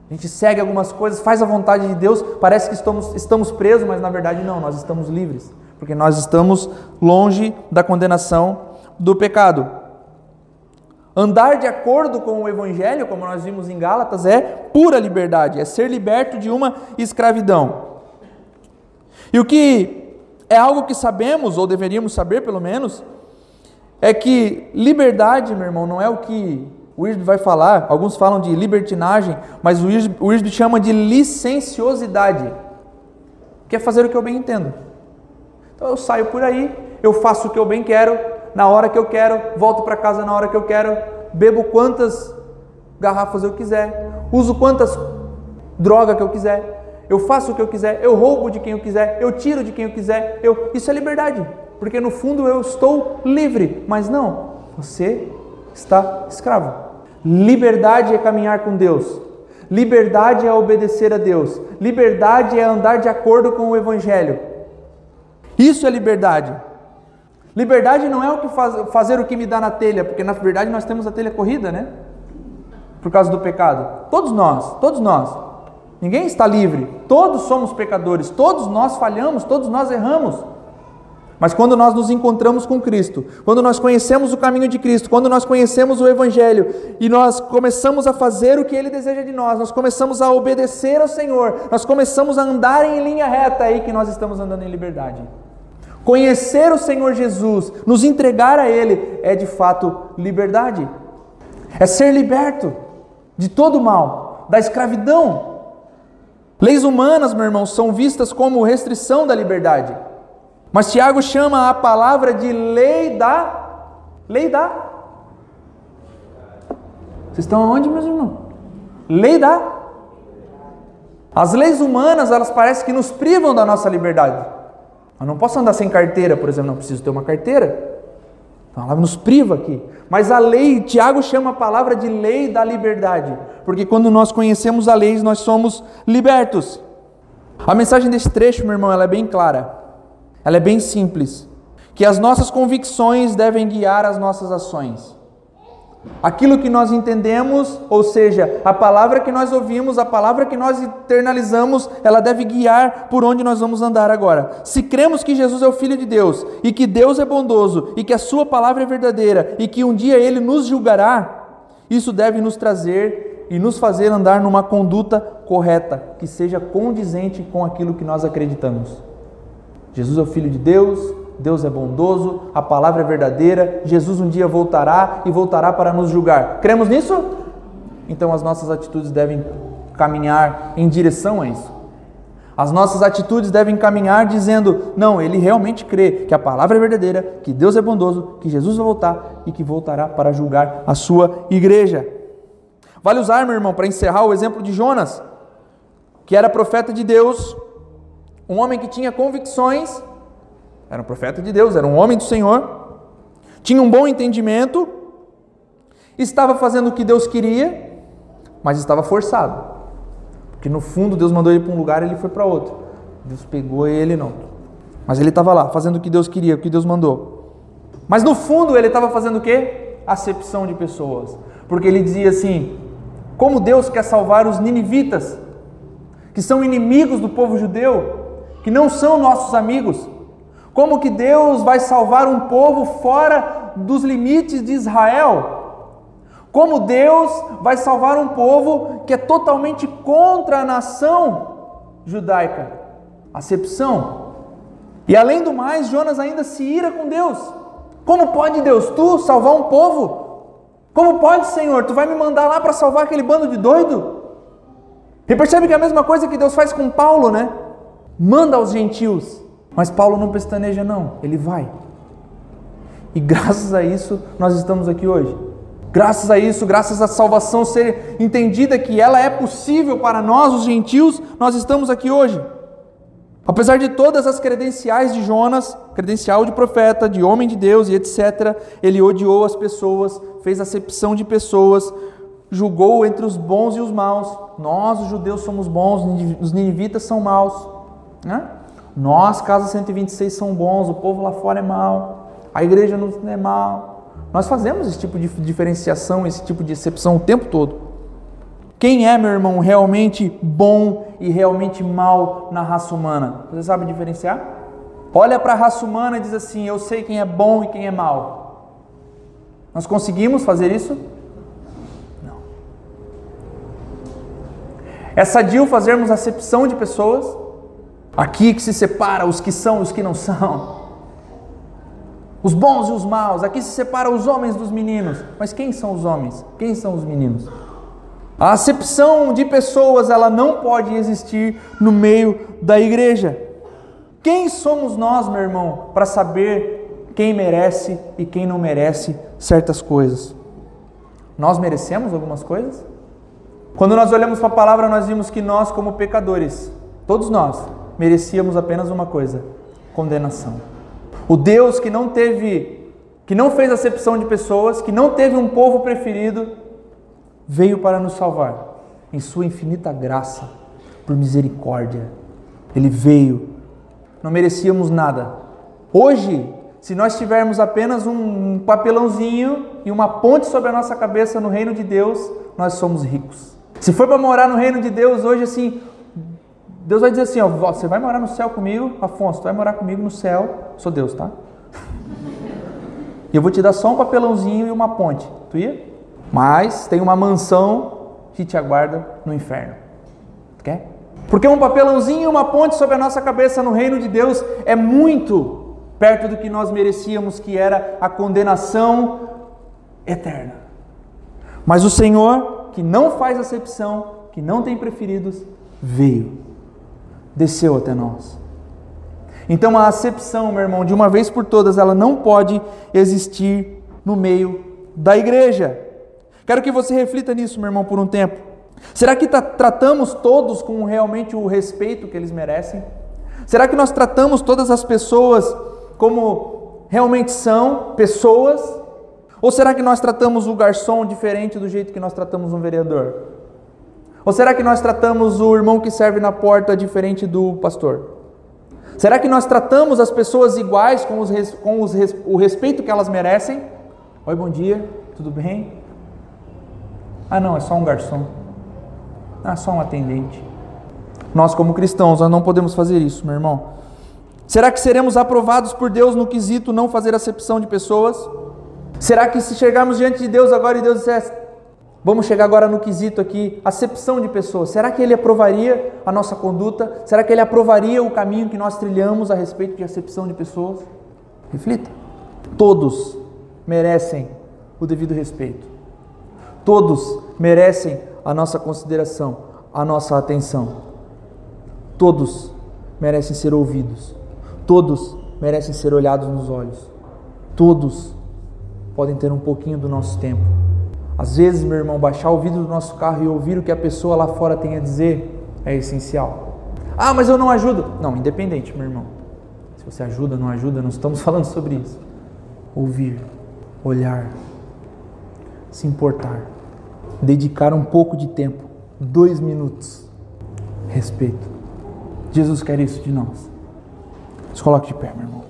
A gente segue algumas coisas, faz a vontade de Deus, parece que estamos, estamos presos, mas na verdade não, nós estamos livres, porque nós estamos longe da condenação do pecado. Andar de acordo com o Evangelho, como nós vimos em Gálatas, é pura liberdade, é ser liberto de uma escravidão. E o que é algo que sabemos, ou deveríamos saber pelo menos, é que liberdade, meu irmão, não é o que o Irsby vai falar. Alguns falam de libertinagem, mas o Irsby chama de licenciosidade, que é fazer o que eu bem entendo. Então eu saio por aí, eu faço o que eu bem quero, na hora que eu quero, volto para casa na hora que eu quero, bebo quantas garrafas eu quiser, uso quantas drogas que eu quiser, eu faço o que eu quiser, eu roubo de quem eu quiser, eu tiro de quem eu quiser, eu... isso é liberdade, porque no fundo eu estou livre, mas não, você está escravo. Liberdade é caminhar com Deus. Liberdade é obedecer a Deus. Liberdade é andar de acordo com o Evangelho. Isso é liberdade. Liberdade não é o que faz, fazer o que me dá na telha, porque na verdade nós temos a telha corrida, né? Por causa do pecado. Todos nós, todos nós. Ninguém está livre. Todos somos pecadores, todos nós falhamos, todos nós erramos. Mas quando nós nos encontramos com Cristo, quando nós conhecemos o caminho de Cristo, quando nós conhecemos o Evangelho e nós começamos a fazer o que Ele deseja de nós, nós começamos a obedecer ao Senhor, nós começamos a andar em linha reta, é aí que nós estamos andando em liberdade. Conhecer o Senhor Jesus, nos entregar a Ele, é de fato liberdade. É ser liberto de todo mal, da escravidão. Leis humanas, meu irmão, são vistas como restrição da liberdade. Mas Tiago chama a palavra de lei da. Lei da. Vocês estão aonde, meus irmãos? Lei da. As leis humanas, elas parecem que nos privam da nossa liberdade. Eu não posso andar sem carteira, por exemplo, não preciso ter uma carteira. Então ela nos priva aqui. Mas a lei, Tiago chama a palavra de lei da liberdade, porque quando nós conhecemos a lei, nós somos libertos. A mensagem desse trecho, meu irmão, ela é bem clara. Ela é bem simples. Que as nossas convicções devem guiar as nossas ações. Aquilo que nós entendemos, ou seja, a palavra que nós ouvimos, a palavra que nós internalizamos, ela deve guiar por onde nós vamos andar agora. Se cremos que Jesus é o Filho de Deus, e que Deus é bondoso, e que a Sua palavra é verdadeira, e que um dia Ele nos julgará, isso deve nos trazer e nos fazer andar numa conduta correta, que seja condizente com aquilo que nós acreditamos. Jesus é o Filho de Deus, Deus é bondoso, a palavra é verdadeira, Jesus um dia voltará e voltará para nos julgar. Cremos nisso? Então as nossas atitudes devem caminhar em direção a isso. As nossas atitudes devem caminhar dizendo: não, ele realmente crê que a palavra é verdadeira, que Deus é bondoso, que Jesus vai voltar e que voltará para julgar a sua igreja. Vale usar, meu irmão, para encerrar o exemplo de Jonas, que era profeta de Deus, um homem que tinha convicções era um profeta de Deus, era um homem do Senhor, tinha um bom entendimento, estava fazendo o que Deus queria, mas estava forçado. Porque no fundo Deus mandou ele para um lugar e ele foi para outro. Deus pegou ele não. Mas ele estava lá, fazendo o que Deus queria, o que Deus mandou. Mas no fundo ele estava fazendo o quê? Acepção de pessoas. Porque ele dizia assim: como Deus quer salvar os ninivitas, que são inimigos do povo judeu, que não são nossos amigos, Como que Deus vai salvar um povo fora dos limites de Israel? Como Deus vai salvar um povo que é totalmente contra a nação judaica? Acepção. E além do mais, Jonas ainda se ira com Deus. Como pode Deus, tu salvar um povo? Como pode, Senhor? Tu vai me mandar lá para salvar aquele bando de doido? E percebe que é a mesma coisa que Deus faz com Paulo, né? Manda aos gentios. Mas Paulo não pestaneja, não. Ele vai. E graças a isso, nós estamos aqui hoje. Graças a isso, graças à salvação ser entendida que ela é possível para nós, os gentios, nós estamos aqui hoje. Apesar de todas as credenciais de Jonas, credencial de profeta, de homem de Deus e etc., ele odiou as pessoas, fez acepção de pessoas, julgou entre os bons e os maus. Nós, os judeus, somos bons, os ninivitas são maus. Né? Nós, casa 126, são bons, o povo lá fora é mau, a igreja não é mal. Nós fazemos esse tipo de diferenciação, esse tipo de exceção o tempo todo. Quem é, meu irmão, realmente bom e realmente mal na raça humana? Você sabe diferenciar? Olha para a raça humana e diz assim: Eu sei quem é bom e quem é mal. Nós conseguimos fazer isso? Não. É sadio fazermos acepção de pessoas? Aqui que se separa os que são e os que não são. Os bons e os maus. Aqui se separa os homens dos meninos. Mas quem são os homens? Quem são os meninos? A acepção de pessoas, ela não pode existir no meio da igreja. Quem somos nós, meu irmão, para saber quem merece e quem não merece certas coisas? Nós merecemos algumas coisas? Quando nós olhamos para a palavra, nós vimos que nós, como pecadores, todos nós, merecíamos apenas uma coisa: condenação. O Deus que não teve, que não fez acepção de pessoas, que não teve um povo preferido, veio para nos salvar, em Sua infinita graça, por misericórdia. Ele veio, não merecíamos nada. Hoje, se nós tivermos apenas um papelãozinho e uma ponte sobre a nossa cabeça no reino de Deus, nós somos ricos. Se for para morar no reino de Deus hoje, assim, Deus vai dizer assim: ó, você vai morar no céu comigo, Afonso, tu vai morar comigo no céu, sou Deus, tá? E eu vou te dar só um papelãozinho e uma ponte. Tu ia? Mas tem uma mansão que te aguarda no inferno. Quer? Porque um papelãozinho e uma ponte sobre a nossa cabeça no reino de Deus é muito perto do que nós merecíamos, que era a condenação eterna. Mas o Senhor, que não faz acepção, que não tem preferidos, veio, desceu até nós. Então a acepção, meu irmão, de uma vez por todas, ela não pode existir no meio da igreja. Quero que você reflita nisso, meu irmão, por um tempo. Será que tratamos todos com realmente o respeito que eles merecem? Será que nós tratamos todas as pessoas como realmente são pessoas? Ou será que nós tratamos o garçom diferente do jeito que nós tratamos um vereador? Ou será que nós tratamos o irmão que serve na porta diferente do pastor? Será que nós tratamos as pessoas iguais com, os, com os, o respeito que elas merecem? Oi, bom dia, tudo bem? Ah, não, é só um garçom. Ah, só um atendente. Nós, como cristãos, nós não podemos fazer isso, meu irmão. Será que seremos aprovados por Deus no quesito não fazer acepção de pessoas? Será que se chegarmos diante de Deus agora e Deus dissesse, vamos chegar agora no quesito aqui, acepção de pessoas, será que Ele aprovaria a nossa conduta? Será que Ele aprovaria o caminho que nós trilhamos a respeito de acepção de pessoas? Reflita. Todos merecem o devido respeito. Todos merecem a nossa consideração, a nossa atenção. Todos merecem ser ouvidos. Todos merecem ser olhados nos olhos. Todos podem ter um pouquinho do nosso tempo. Às vezes, meu irmão, baixar o vidro do nosso carro e ouvir o que a pessoa lá fora tem a dizer é essencial. Ah, mas eu não ajudo. Não, independente, meu irmão. Se você ajuda, não ajuda, não estamos falando sobre isso. Ouvir, olhar, se importar, dedicar um pouco de tempo, dois minutos. Respeito. Jesus quer isso de nós. Se coloque de pé, meu irmão.